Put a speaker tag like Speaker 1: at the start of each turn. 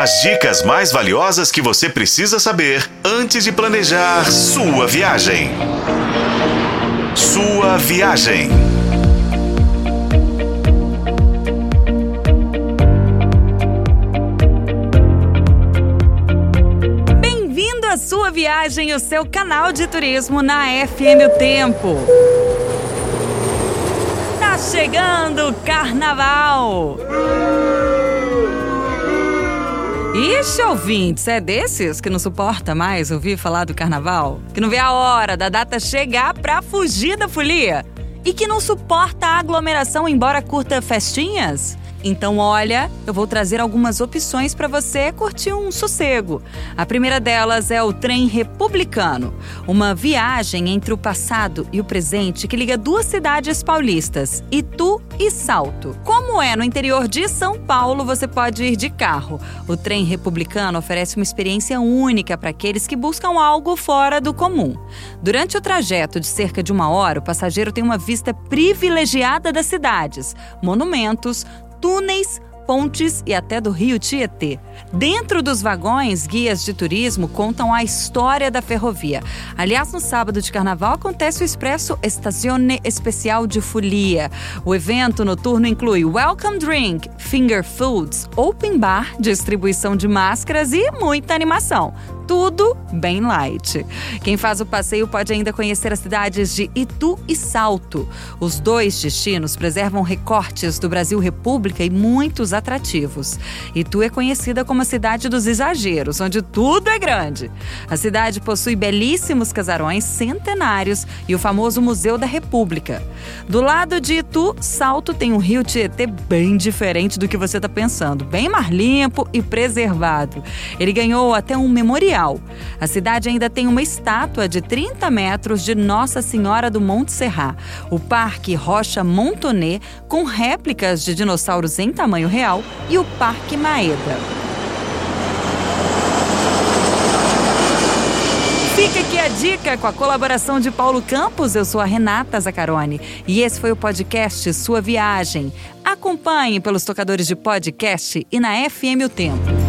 Speaker 1: As dicas mais valiosas que você precisa saber antes de planejar sua viagem. Sua viagem.
Speaker 2: Bem-vindo à sua viagem, o seu canal de turismo na FM Tempo. Tá chegando o carnaval! Ixi, ouvintes, é desses que não suporta mais ouvir falar do carnaval? Que não vê a hora da data chegar pra fugir da folia? E que não suporta a aglomeração embora curta festinhas? Então, olha, eu vou trazer algumas opções para você curtir um sossego. A primeira delas é o trem republicano, uma viagem entre o passado e o presente que liga duas cidades paulistas, Itu e Salto. Como é no interior de São Paulo, você pode ir de carro. O trem republicano oferece uma experiência única para aqueles que buscam algo fora do comum. Durante o trajeto de cerca de uma hora, o passageiro tem uma vista privilegiada das cidades, monumentos, túneis, pontes e até do rio Tietê. Dentro dos vagões, guias de turismo contam a história da ferrovia. Aliás, no sábado de carnaval acontece o Expresso Estazione Especial de Folia. O evento noturno inclui Welcome Drink, Finger Foods, Open Bar, distribuição de máscaras e muita animação tudo bem light. Quem faz o passeio pode ainda conhecer as cidades de Itu e Salto. Os dois destinos preservam recortes do Brasil República e muitos atrativos. Itu é conhecida como a cidade dos exageros, onde tudo é grande. A cidade possui belíssimos casarões centenários e o famoso Museu da República. Do lado de Itu, Salto tem um rio Tietê bem diferente do que você está pensando, bem mais limpo e preservado. Ele ganhou até um memorial a cidade ainda tem uma estátua de 30 metros de Nossa Senhora do Monte Serrat, o Parque Rocha Montonet, com réplicas de dinossauros em tamanho real, e o Parque Maeda. Fica aqui a dica com a colaboração de Paulo Campos. Eu sou a Renata Zacarone e esse foi o podcast Sua Viagem. Acompanhe pelos tocadores de podcast e na FM O Tempo.